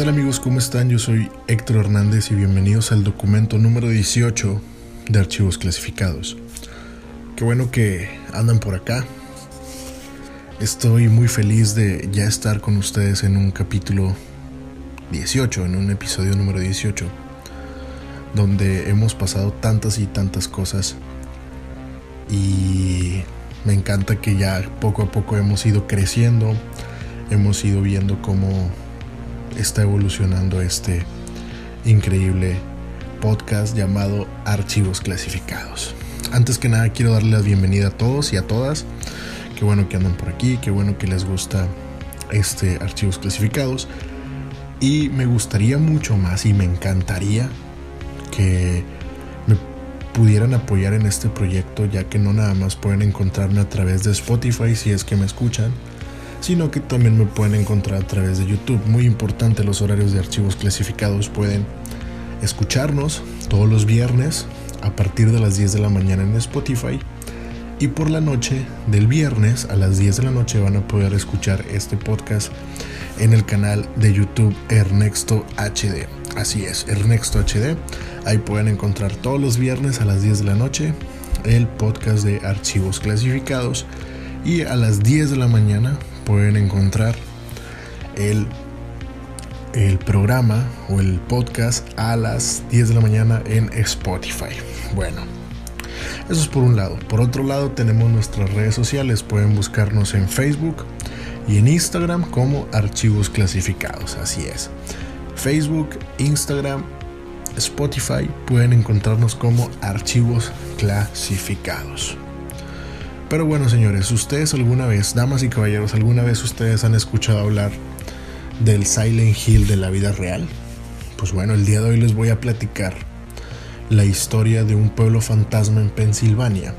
¿Qué tal amigos? ¿Cómo están? Yo soy Héctor Hernández y bienvenidos al documento número 18 de archivos clasificados. Qué bueno que andan por acá. Estoy muy feliz de ya estar con ustedes en un capítulo 18, en un episodio número 18, donde hemos pasado tantas y tantas cosas y me encanta que ya poco a poco hemos ido creciendo, hemos ido viendo cómo está evolucionando este increíble podcast llamado Archivos Clasificados. Antes que nada quiero darle la bienvenida a todos y a todas. Qué bueno que andan por aquí, qué bueno que les gusta este Archivos Clasificados. Y me gustaría mucho más y me encantaría que me pudieran apoyar en este proyecto ya que no nada más pueden encontrarme a través de Spotify si es que me escuchan sino que también me pueden encontrar a través de YouTube. Muy importante los horarios de archivos clasificados. Pueden escucharnos todos los viernes a partir de las 10 de la mañana en Spotify. Y por la noche del viernes a las 10 de la noche van a poder escuchar este podcast en el canal de YouTube Ernesto HD. Así es, Ernesto HD. Ahí pueden encontrar todos los viernes a las 10 de la noche el podcast de archivos clasificados. Y a las 10 de la mañana pueden encontrar el, el programa o el podcast a las 10 de la mañana en Spotify. Bueno, eso es por un lado. Por otro lado tenemos nuestras redes sociales. Pueden buscarnos en Facebook y en Instagram como archivos clasificados. Así es. Facebook, Instagram, Spotify pueden encontrarnos como archivos clasificados. Pero bueno, señores, ustedes alguna vez, damas y caballeros, alguna vez ustedes han escuchado hablar del Silent Hill de la vida real? Pues bueno, el día de hoy les voy a platicar la historia de un pueblo fantasma en Pensilvania,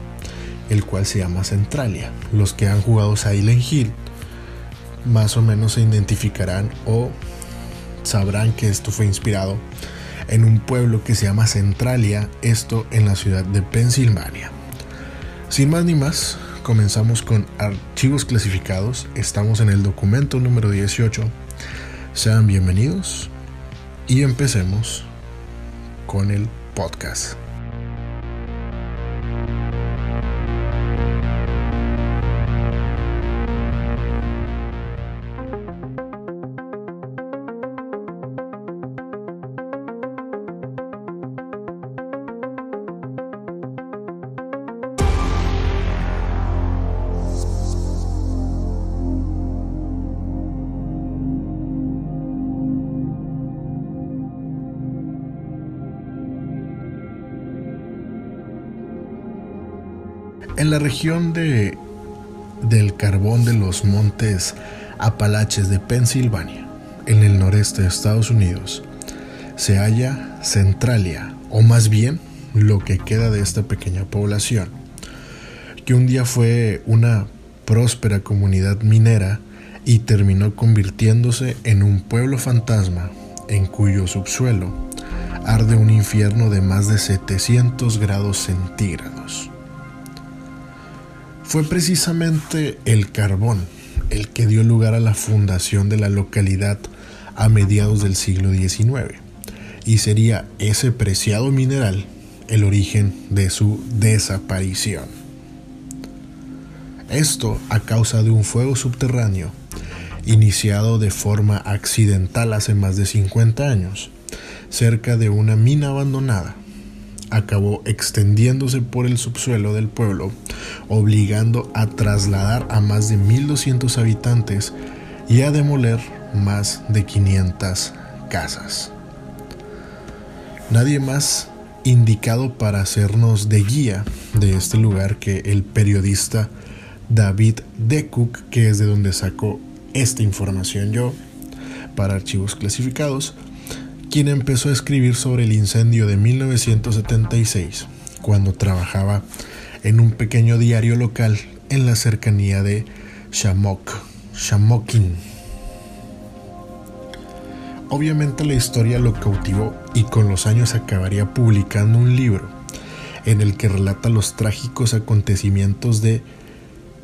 el cual se llama Centralia. Los que han jugado Silent Hill más o menos se identificarán o sabrán que esto fue inspirado en un pueblo que se llama Centralia, esto en la ciudad de Pensilvania. Sin más ni más, comenzamos con archivos clasificados. Estamos en el documento número 18. Sean bienvenidos y empecemos con el podcast. Región de, del carbón de los montes Apalaches de Pensilvania, en el noreste de Estados Unidos, se halla Centralia, o más bien lo que queda de esta pequeña población, que un día fue una próspera comunidad minera y terminó convirtiéndose en un pueblo fantasma en cuyo subsuelo arde un infierno de más de 700 grados centígrados. Fue precisamente el carbón el que dio lugar a la fundación de la localidad a mediados del siglo XIX, y sería ese preciado mineral el origen de su desaparición. Esto a causa de un fuego subterráneo iniciado de forma accidental hace más de 50 años, cerca de una mina abandonada acabó extendiéndose por el subsuelo del pueblo, obligando a trasladar a más de 1.200 habitantes y a demoler más de 500 casas. Nadie más indicado para hacernos de guía de este lugar que el periodista David De Cook, que es de donde sacó esta información yo para archivos clasificados, quien empezó a escribir sobre el incendio de 1976, cuando trabajaba en un pequeño diario local en la cercanía de Shamok, Shamokin. Obviamente la historia lo cautivó y con los años acabaría publicando un libro en el que relata los trágicos acontecimientos de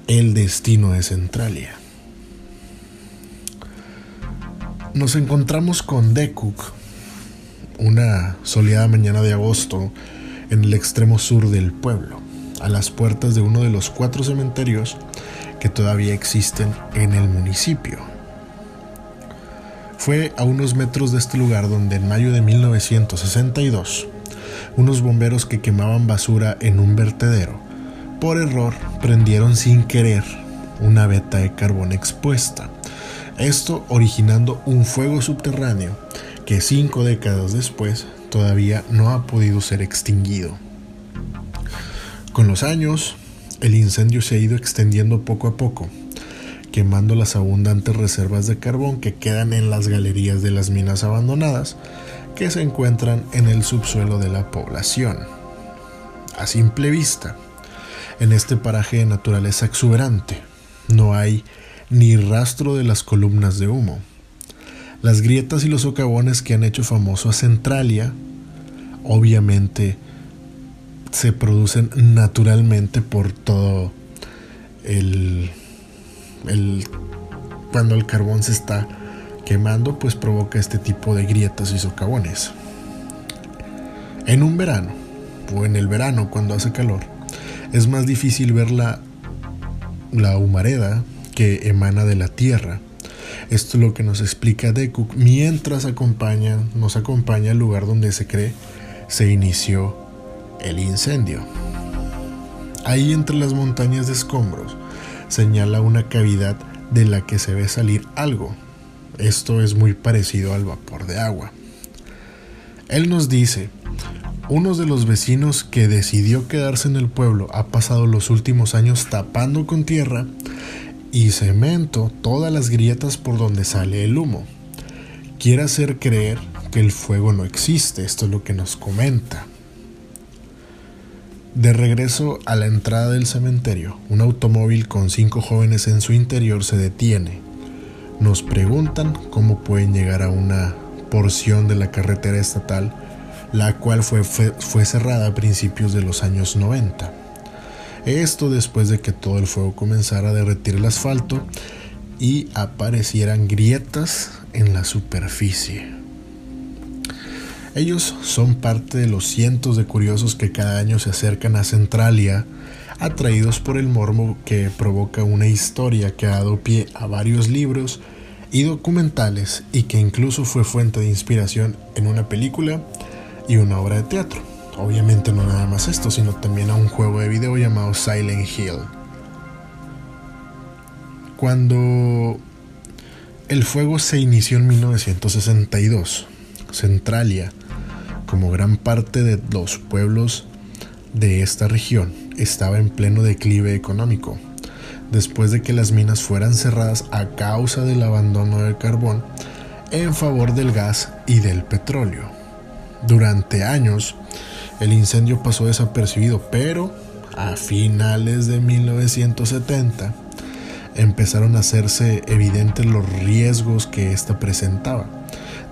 El destino de Centralia. Nos encontramos con Dekuk una soleada mañana de agosto en el extremo sur del pueblo, a las puertas de uno de los cuatro cementerios que todavía existen en el municipio. Fue a unos metros de este lugar donde en mayo de 1962, unos bomberos que quemaban basura en un vertedero, por error prendieron sin querer una veta de carbón expuesta, esto originando un fuego subterráneo que cinco décadas después todavía no ha podido ser extinguido. Con los años, el incendio se ha ido extendiendo poco a poco, quemando las abundantes reservas de carbón que quedan en las galerías de las minas abandonadas que se encuentran en el subsuelo de la población. A simple vista, en este paraje de naturaleza exuberante, no hay ni rastro de las columnas de humo, las grietas y los socavones que han hecho famoso a Centralia, obviamente se producen naturalmente por todo el, cuando el carbón se está quemando, pues provoca este tipo de grietas y socavones. En un verano, o en el verano cuando hace calor, es más difícil ver la, la humareda que emana de la tierra esto es lo que nos explica Dekuk mientras acompaña, nos acompaña al lugar donde se cree se inició el incendio. Ahí entre las montañas de escombros señala una cavidad de la que se ve salir algo. Esto es muy parecido al vapor de agua. Él nos dice, uno de los vecinos que decidió quedarse en el pueblo ha pasado los últimos años tapando con tierra y cemento todas las grietas por donde sale el humo. Quiere hacer creer que el fuego no existe, esto es lo que nos comenta. De regreso a la entrada del cementerio, un automóvil con cinco jóvenes en su interior se detiene. Nos preguntan cómo pueden llegar a una porción de la carretera estatal, la cual fue, fue, fue cerrada a principios de los años 90. Esto después de que todo el fuego comenzara a derretir el asfalto y aparecieran grietas en la superficie. Ellos son parte de los cientos de curiosos que cada año se acercan a Centralia, atraídos por el mormo que provoca una historia que ha dado pie a varios libros y documentales y que incluso fue fuente de inspiración en una película y una obra de teatro. Obviamente no nada más esto, sino también a un juego de video llamado Silent Hill. Cuando el fuego se inició en 1962, Centralia, como gran parte de los pueblos de esta región, estaba en pleno declive económico, después de que las minas fueran cerradas a causa del abandono del carbón en favor del gas y del petróleo. Durante años, el incendio pasó desapercibido, pero a finales de 1970 empezaron a hacerse evidentes los riesgos que ésta presentaba,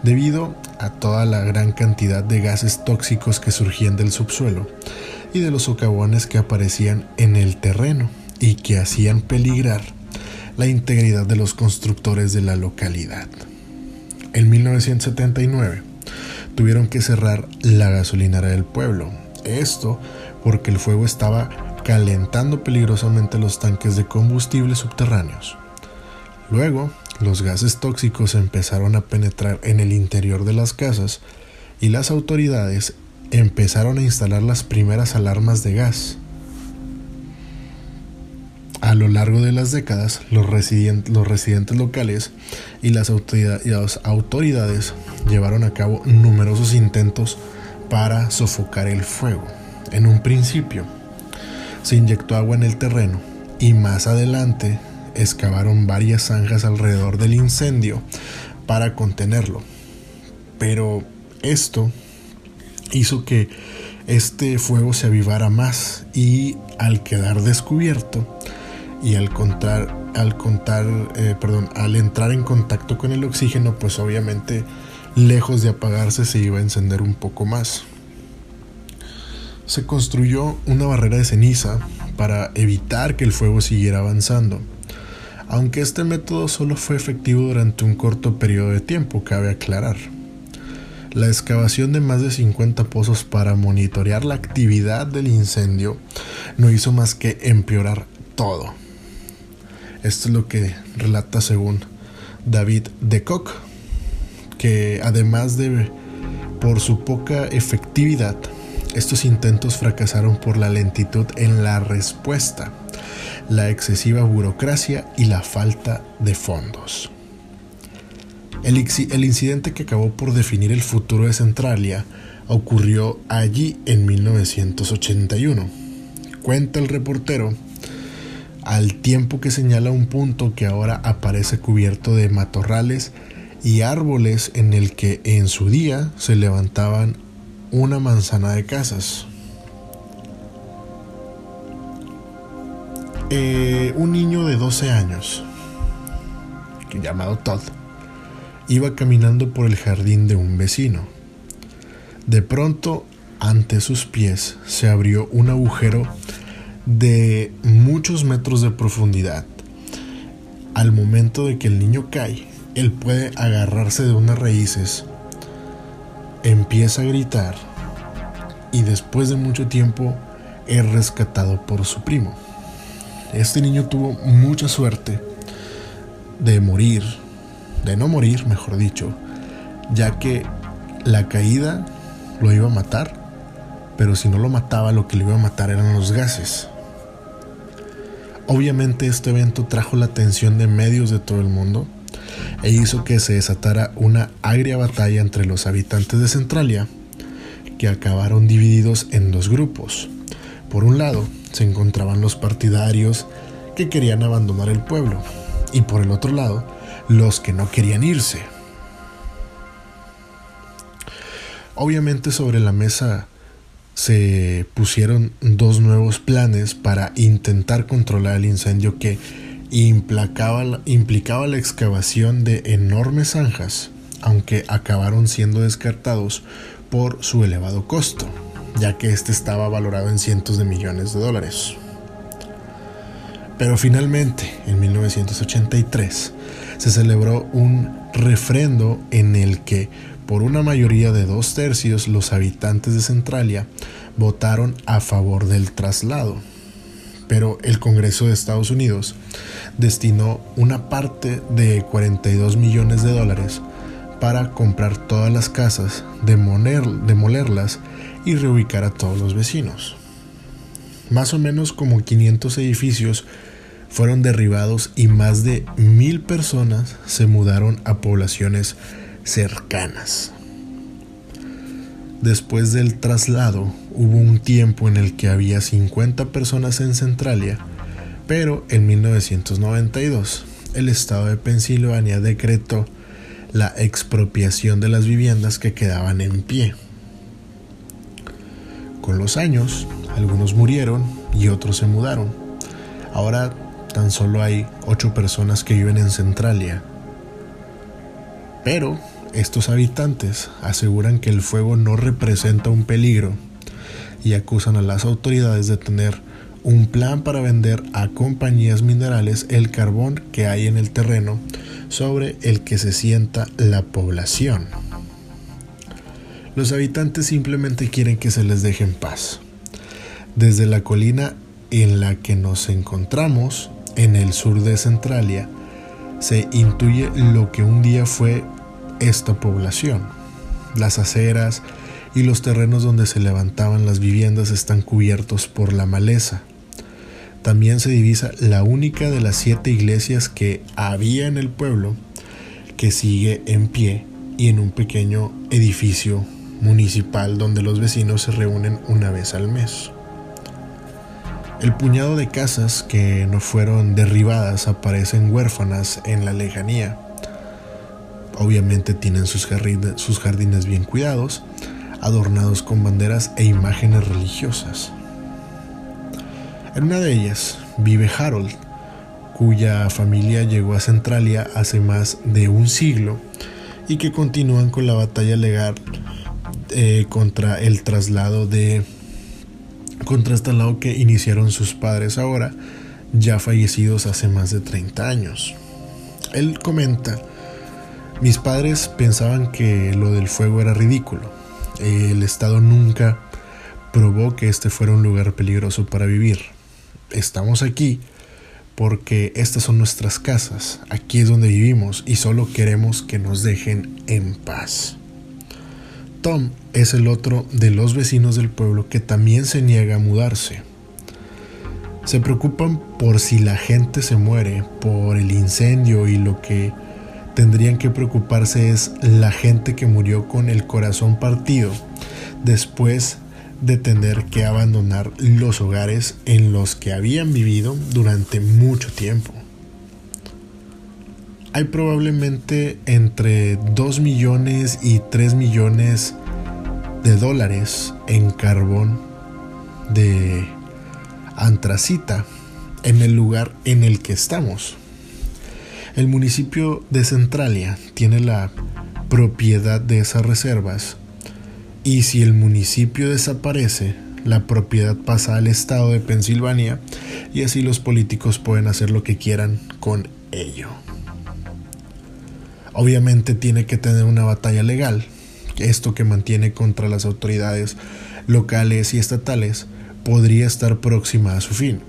debido a toda la gran cantidad de gases tóxicos que surgían del subsuelo y de los socavones que aparecían en el terreno y que hacían peligrar la integridad de los constructores de la localidad. En 1979, tuvieron que cerrar la gasolinera del pueblo. Esto porque el fuego estaba calentando peligrosamente los tanques de combustible subterráneos. Luego, los gases tóxicos empezaron a penetrar en el interior de las casas y las autoridades empezaron a instalar las primeras alarmas de gas. A lo largo de las décadas, los, residentes locales y las autoridades llevaron a cabo numerosos intentos para sofocar el fuego. En un principio, se inyectó agua en el terreno y más adelante excavaron varias zanjas alrededor del incendio para contenerlo. Pero esto hizo que este fuego se avivara más y al quedar descubierto, y al contar, eh, al entrar en contacto con el oxígeno, pues obviamente lejos de apagarse se iba a encender un poco más. Se construyó una barrera de ceniza para evitar que el fuego siguiera avanzando. aunque este método solo fue efectivo durante un corto periodo de tiempo, cabe aclarar. La excavación de más de 50 pozos para monitorear la actividad del incendio no hizo más que empeorar todo. Esto es lo que relata según David de Koch, que además de por su poca efectividad, estos intentos fracasaron por la lentitud en la respuesta, la excesiva burocracia y la falta de fondos. El, incidente que acabó por definir el futuro de Centralia ocurrió allí en 1981. Cuenta el reportero, al tiempo que señala un punto que ahora aparece cubierto de matorrales y árboles en el que en su día se levantaban una manzana de casas. Eh, un niño de 12 años, llamado Todd, iba caminando por el jardín de un vecino. De pronto, ante sus pies se abrió un agujero de muchos metros de profundidad. Al momento de que el niño cae, él puede agarrarse de unas raíces, empieza a gritar y después de mucho tiempo es rescatado por su primo. Este niño tuvo mucha suerte de morir de no morir, mejor dicho, ya que la caída lo iba a matar, pero si no lo mataba, lo que lo iba a matar eran los gases. Obviamente este evento trajo la atención de medios de todo el mundo e hizo que se desatara una agria batalla entre los habitantes de Centralia, que acabaron divididos en dos grupos. Por un lado se encontraban los partidarios que querían abandonar el pueblo, y por el otro lado los que no querían irse. Obviamente sobre la mesa se pusieron dos nuevos planes para intentar controlar el incendio que implicaba la excavación de enormes zanjas, aunque acabaron siendo descartados por su elevado costo, ya que este estaba valorado en cientos de millones de dólares. Pero finalmente, en 1983, se celebró un refrendo en el que, por una mayoría de dos tercios, los habitantes de Centralia votaron a favor del traslado. Pero el Congreso de Estados Unidos destinó una parte de 42 millones de dólares para comprar todas las casas, demolerlas y reubicar a todos los vecinos. Más o menos como 500 edificios fueron derribados y más de mil personas se mudaron a poblaciones cercanas. Después del traslado hubo un tiempo en el que había 50 personas en Centralia, pero en 1992 el estado de Pensilvania decretó la expropiación de las viviendas que quedaban en pie. Con los años, algunos murieron y otros se mudaron. Ahora tan solo hay 8 personas que viven en Centralia. Pero estos habitantes aseguran que el fuego no representa un peligro y acusan a las autoridades de tener un plan para vender a compañías minerales el carbón que hay en el terreno sobre el que se sienta la población. Los habitantes simplemente quieren que se les deje en paz. Desde la colina en la que nos encontramos, en el sur de Centralia, se intuye lo que un día fue esta población. Las aceras y los terrenos donde se levantaban las viviendas están cubiertos por la maleza. También se divisa la única de las siete iglesias que había en el pueblo que sigue en pie y en un pequeño edificio municipal donde los vecinos se reúnen una vez al mes. El puñado de casas que no fueron derribadas aparecen huérfanas en la lejanía. Obviamente tienen sus jardines, bien cuidados, adornados con banderas e imágenes religiosas. En una de ellas vive Harold, cuya familia llegó a Centralia hace más de un siglo y que continúan con la batalla legal eh, contra el traslado de contra este lado que iniciaron sus padres ahora, ya fallecidos hace más de 30 años. Él comenta, mis padres pensaban que lo del fuego era ridículo. El Estado nunca probó que este fuera un lugar peligroso para vivir. Estamos aquí porque estas son nuestras casas, aquí es donde vivimos y solo queremos que nos dejen en paz. Tom es el otro de los vecinos del pueblo que también se niega a mudarse. Se preocupan por si la gente se muere, por el incendio y lo que tendrían que preocuparse es la gente que murió con el corazón partido después de tener que abandonar los hogares en los que habían vivido durante mucho tiempo. Hay probablemente entre 2 millones y 3 millones de dólares en carbón de antracita en el lugar en el que estamos. El municipio de Centralia tiene la propiedad de esas reservas y si el municipio desaparece, la propiedad pasa al estado de Pensilvania y así los políticos pueden hacer lo que quieran con ello. Obviamente tiene que tener una batalla legal, esto que mantiene contra las autoridades locales y estatales, podría estar próxima a su fin.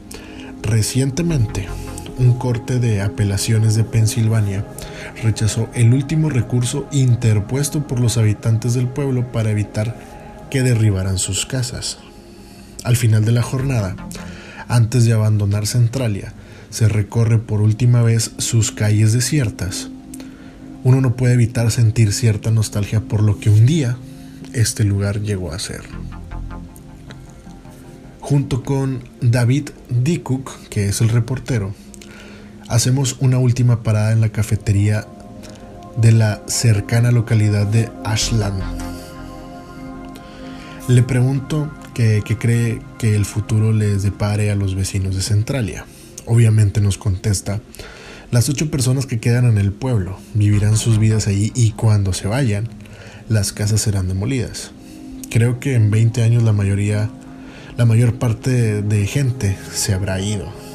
Recientemente, un corte de apelaciones de Pensilvania rechazó el último recurso interpuesto por los habitantes del pueblo para evitar que derribaran sus casas. Al final de la jornada, antes de abandonar Centralia, se recorre por última vez sus calles desiertas. Uno no puede evitar sentir cierta nostalgia por lo que un día este lugar llegó a ser junto con David Dikuk, que es el reportero, hacemos una última parada en la cafetería de la cercana localidad de Ashland. Le pregunto qué cree que el futuro les depare a los vecinos de Centralia. Obviamente nos contesta, las ocho personas que quedan en el pueblo vivirán sus vidas allí y cuando se vayan, las casas serán demolidas. Creo que en 20 años la mayoría la mayor parte de gente se habrá ido.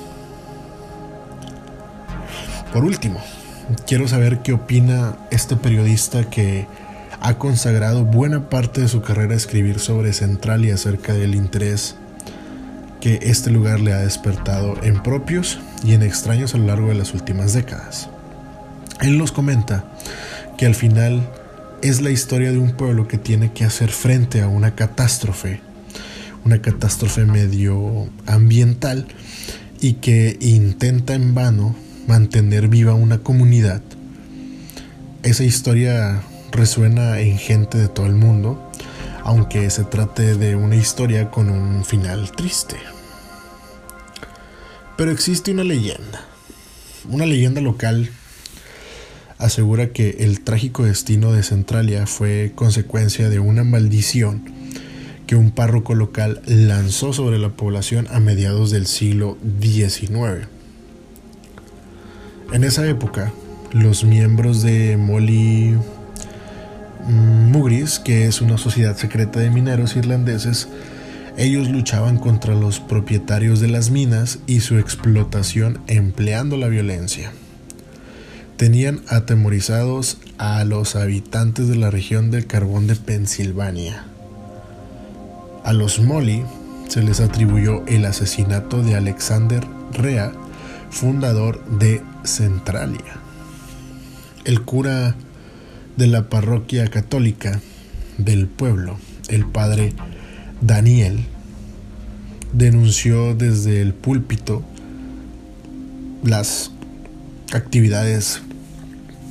Por último, quiero saber qué opina este periodista que ha consagrado buena parte de su carrera a escribir sobre Central y acerca del interés que este lugar le ha despertado en propios y en extraños a lo largo de las últimas décadas. Él nos comenta que al final es la historia de un pueblo que tiene que hacer frente a una catástrofe una catástrofe medioambiental y que intenta en vano mantener viva una comunidad. Esa historia resuena en gente de todo el mundo, aunque se trate de una historia con un final triste. Pero existe una leyenda. Una leyenda local asegura que el trágico destino de Centralia fue consecuencia de una maldición que un párroco local lanzó sobre la población a mediados del siglo XIX. En esa época, los miembros de Molly Mugris, que es una sociedad secreta de mineros irlandeses, ellos luchaban contra los propietarios de las minas y su explotación empleando la violencia. Tenían atemorizados a los habitantes de la región del carbón de Pensilvania. A los Molly se les atribuyó el asesinato de Alexander Rea, fundador de Centralia. El cura de la parroquia católica del pueblo, el padre Daniel, denunció desde el púlpito las actividades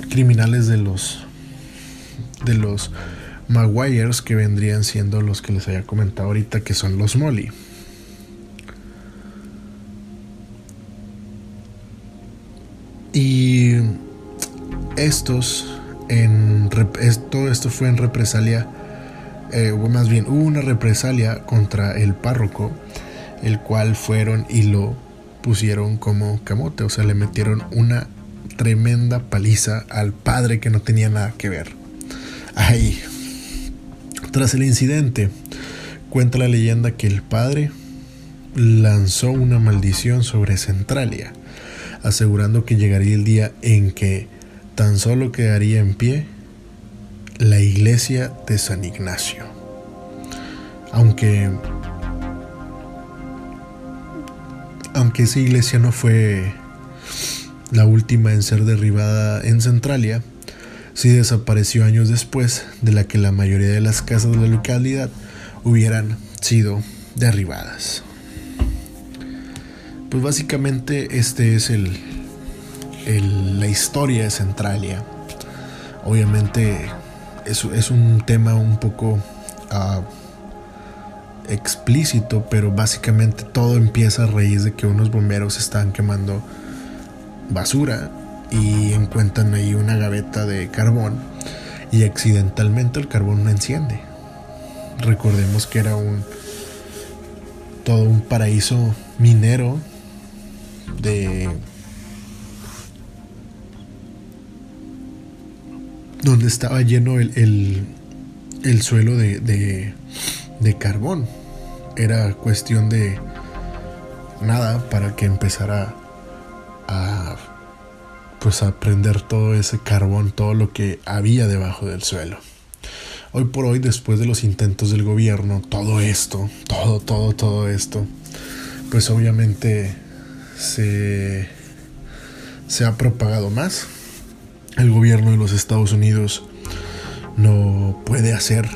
criminales de los de los Maguires que vendrían siendo los que les había comentado ahorita que son los Molly. Y estos, en, todo esto fue en represalia, eh, o más bien hubo una represalia contra el párroco, el cual fueron y lo pusieron como camote, o sea, le metieron una tremenda paliza al padre que no tenía nada que ver. Ahí, tras el incidente, cuenta la leyenda que el padre lanzó una maldición sobre Centralia, asegurando que llegaría el día en que tan solo quedaría en pie la iglesia de San Ignacio. Aunque aunque esa iglesia no fue la última en ser derribada en Centralia, sí desapareció años después de la que la mayoría de las casas de la localidad hubieran sido derribadas. Pues básicamente este es el, la historia de Centralia. Obviamente es, es un tema un poco ah, explícito, pero básicamente todo empieza a raíz de que unos bomberos están quemando basura y encuentran ahí una gaveta de carbón y accidentalmente el carbón no enciende. Recordemos que era un todo un paraíso minero de donde estaba lleno el, el, suelo de, de, de carbón. Era cuestión de nada para que empezara a pues a prender todo ese carbón, todo lo que había debajo del suelo. Hoy por hoy, después de los intentos del gobierno, todo esto, todo, todo, todo esto, pues obviamente se, se ha propagado más. El gobierno de los Estados Unidos no puede hacer,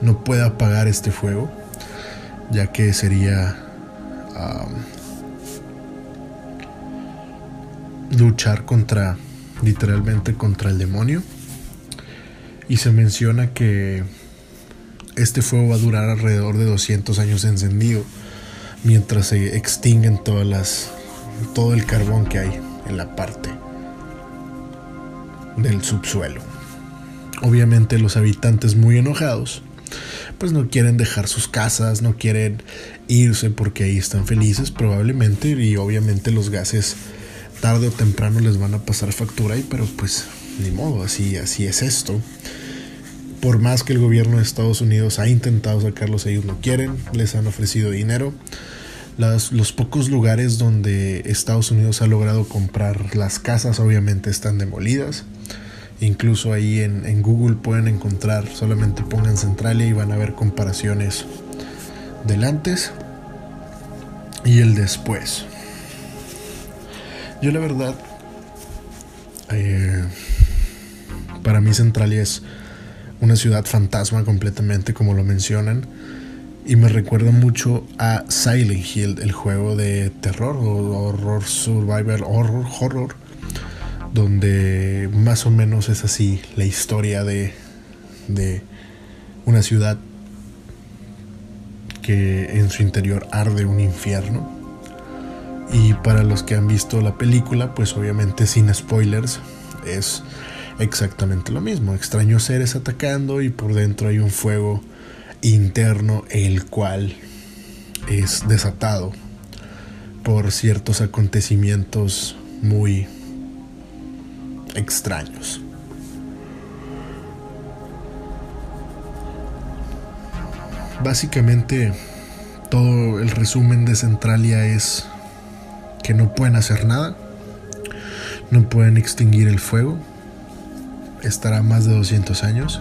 no puede apagar este fuego, ya que sería luchar contra, literalmente contra el demonio. Y se menciona que este fuego va a durar alrededor de 200 años encendido, mientras se extinguen todas las, todo el carbón que hay en la parte del subsuelo. Obviamente los habitantes muy enojados, pues no quieren dejar sus casas, no quieren irse porque ahí están felices probablemente y obviamente los gases tarde o temprano les van a pasar factura y pero pues ni modo, así, así es esto. Por más que el gobierno de Estados Unidos ha intentado sacarlos, ellos no quieren, les han ofrecido dinero. Los pocos lugares donde Estados Unidos ha logrado comprar las casas obviamente están demolidas. Incluso ahí en, Google pueden encontrar, solamente pongan Centralia y van a ver comparaciones del antes y el después. Yo la verdad, eh, para mí Centralia es una ciudad fantasma completamente como lo mencionan. Y me recuerda mucho a Silent Hill, el juego de terror o horror survival horror, horror, donde más o menos es así la historia de, de una ciudad que en su interior arde un infierno y para los que han visto la película, pues obviamente sin spoilers, es exactamente lo mismo. Extraños seres atacando y por dentro hay un fuego interno el cual es desatado por ciertos acontecimientos muy extraños. Básicamente todo el resumen de Centralia es que no pueden hacer nada, no pueden extinguir el fuego, estará más de 200 años.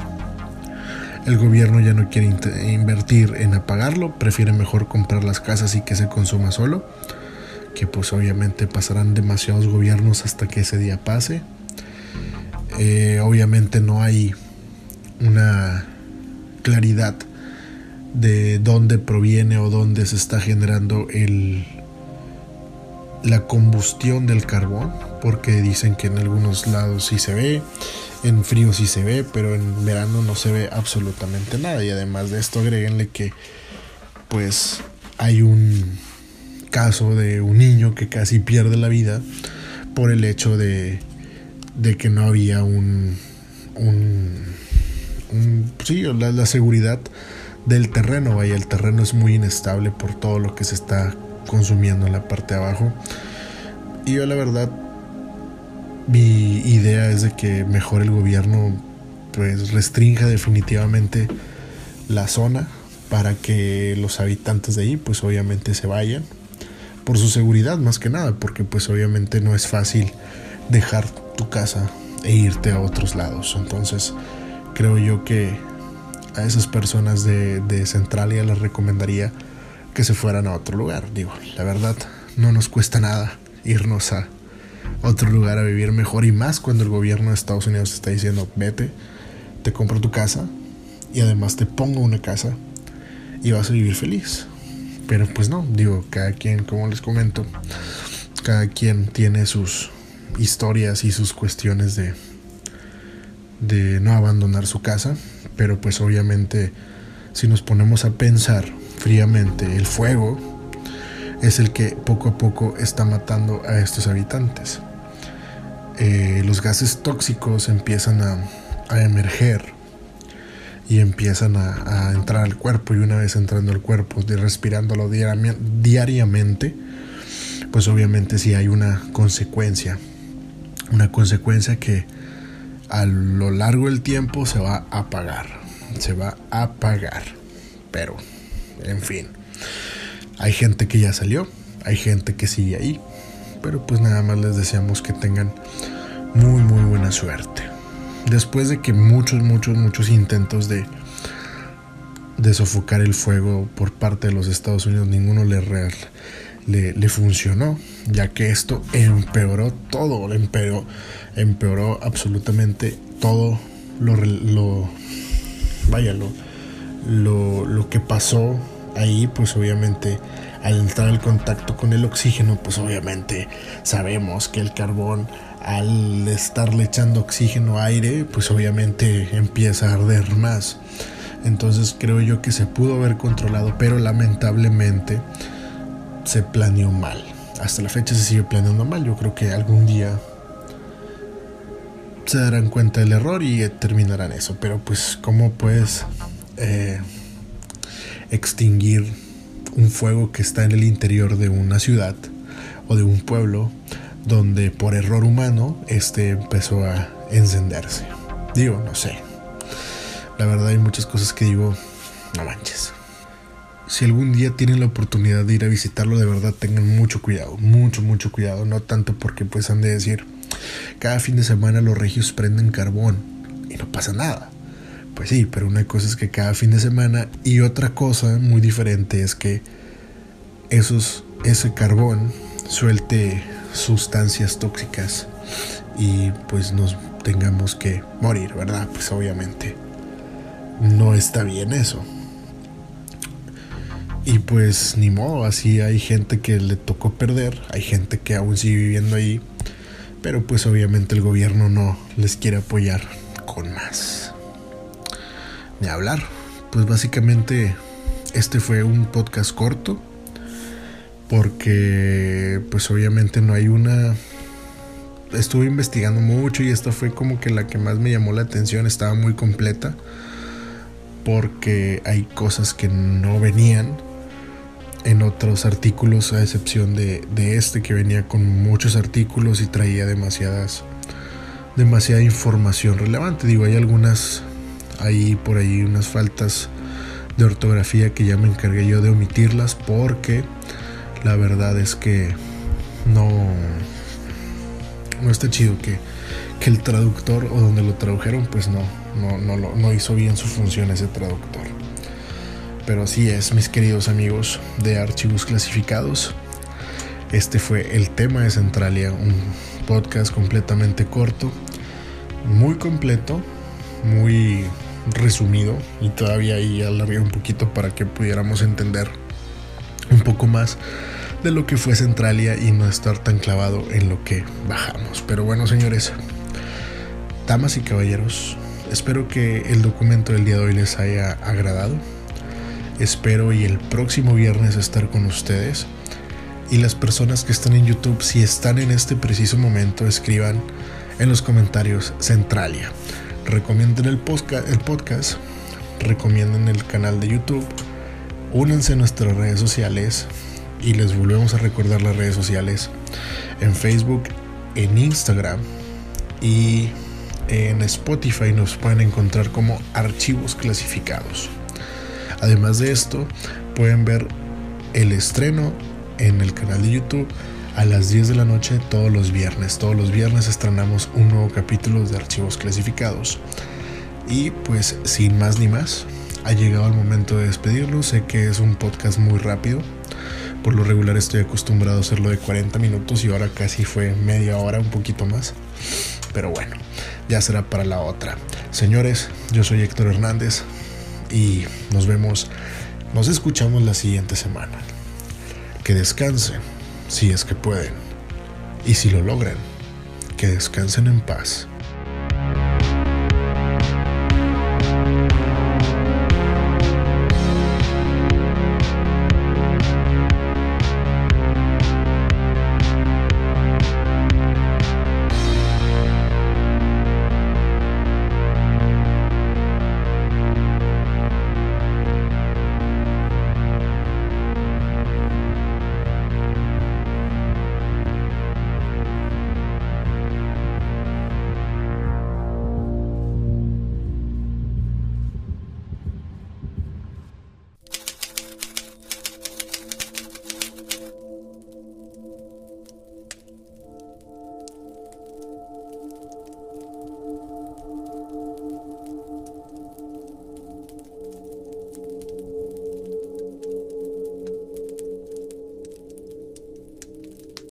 El gobierno ya no quiere invertir en apagarlo, prefiere mejor comprar las casas y que se consuma solo, que pues obviamente pasarán demasiados gobiernos hasta que ese día pase. Eh, obviamente no hay una claridad de dónde proviene o dónde se está generando el, la combustión del carbón, porque dicen que en algunos lados sí se ve, en frío sí se ve, pero en verano no se ve absolutamente nada. Y además de esto, agréguenle que pues hay un caso de un niño que casi pierde la vida por el hecho de, de que no había un, un, sí, la, la seguridad del terreno, vaya, el terreno es muy inestable por todo lo que se está consumiendo en la parte de abajo. Y yo la verdad, mi idea es de que mejor el gobierno pues restrinja definitivamente la zona para que los habitantes de ahí pues obviamente se vayan por su seguridad más que nada porque pues obviamente no es fácil dejar tu casa e irte a otros lados entonces creo yo que a esas personas de, de Centralia les recomendaría que se fueran a otro lugar digo la verdad no nos cuesta nada irnos a otro lugar a vivir mejor y más cuando el gobierno de Estados Unidos está diciendo vete te compro tu casa y además te pongo una casa y vas a vivir feliz. Pero pues no, digo, cada quien, como les comento, cada quien tiene sus historias y sus cuestiones de, de no abandonar su casa. Pero pues obviamente si nos ponemos a pensar fríamente, el fuego es el que poco a poco está matando a estos habitantes. Eh, los gases tóxicos empiezan a, a emerger y empiezan a, entrar al cuerpo y una vez entrando al cuerpo, de respirándolo diariamente, pues obviamente sí hay una consecuencia, una consecuencia que a lo largo del tiempo se va a pagar, se va a pagar, pero en fin, hay gente que ya salió, hay gente que sigue ahí, pero pues nada más les deseamos que tengan muy muy buena suerte. Después de que muchos, muchos, muchos intentos de, de sofocar el fuego por parte de los Estados Unidos, ninguno le, le, funcionó, ya que esto empeoró todo, empeoró, empeoró absolutamente todo lo, lo lo, lo, lo que pasó ahí, pues obviamente al entrar en contacto con el oxígeno, pues obviamente sabemos que el carbón al estarle echando oxígeno aire, pues obviamente empieza a arder más. Entonces creo yo que se pudo haber controlado, pero lamentablemente se planeó mal. Hasta la fecha se sigue planeando mal. Yo creo que algún día se darán cuenta del error y terminarán eso. Pero pues, ¿cómo puedes eh, extinguir un fuego que está en el interior de una ciudad o de un pueblo donde por error humano este empezó a encenderse. Digo, no sé. La verdad hay muchas cosas que digo, no manches. Si algún día tienen la oportunidad de ir a visitarlo, de verdad tengan mucho cuidado, mucho, mucho cuidado. No tanto porque pues han de decir, cada fin de semana los regios prenden carbón y no pasa nada. Pues sí, pero una cosa es que cada fin de semana y otra cosa muy diferente es que esos, ese carbón suelte sustancias tóxicas y pues nos tengamos que morir, ¿verdad? Pues obviamente no está bien eso. Y pues ni modo, así hay gente que le tocó perder, hay gente que aún sigue viviendo ahí, pero pues obviamente el gobierno no les quiere apoyar con más. Ni hablar. Pues básicamente este fue un podcast corto porque pues obviamente no hay una estuve investigando mucho y esta fue como que la que más me llamó la atención estaba muy completa porque hay cosas que no venían en otros artículos a excepción de, de este que venía con muchos artículos y traía demasiadas demasiada información relevante digo hay algunas ahí por ahí unas faltas de ortografía que ya me encargué yo de omitirlas porque la verdad es que no, no está chido que, que el traductor o donde lo tradujeron, pues no, no, no, no hizo bien su función ese traductor. Pero así es, mis queridos amigos de archivos clasificados. Este fue el tema de Centralia, un podcast completamente corto, muy completo, muy resumido y todavía ahí alargué un poquito para que pudiéramos entender un poco más de lo que fue Centralia y no estar tan clavado en lo que bajamos. Pero bueno, señores, damas y caballeros, espero que el documento del día de hoy les haya agradado. Espero y el próximo viernes estar con ustedes. Y las personas que están en YouTube, si están en este preciso momento, escriban en los comentarios Centralia. Recomienden el podcast, el recomienden el canal de YouTube Únanse a nuestras redes sociales y les volvemos a recordar las redes sociales en Facebook, en Instagram y en Spotify nos pueden encontrar como archivos clasificados. Además de esto, pueden ver el estreno en el canal de YouTube a las 10 de la noche todos los viernes. Todos los viernes estrenamos un nuevo capítulo de archivos clasificados. Y pues sin más ni más, ha llegado el momento de despedirlo. Sé que es un podcast muy rápido. Por lo regular estoy acostumbrado a hacerlo de 40 minutos y ahora casi fue media hora, un poquito más. Pero bueno, ya será para la otra. Señores, yo soy Héctor Hernández y nos vemos, nos escuchamos la siguiente semana. Que descansen, si es que pueden. Y si lo logran, que descansen en paz.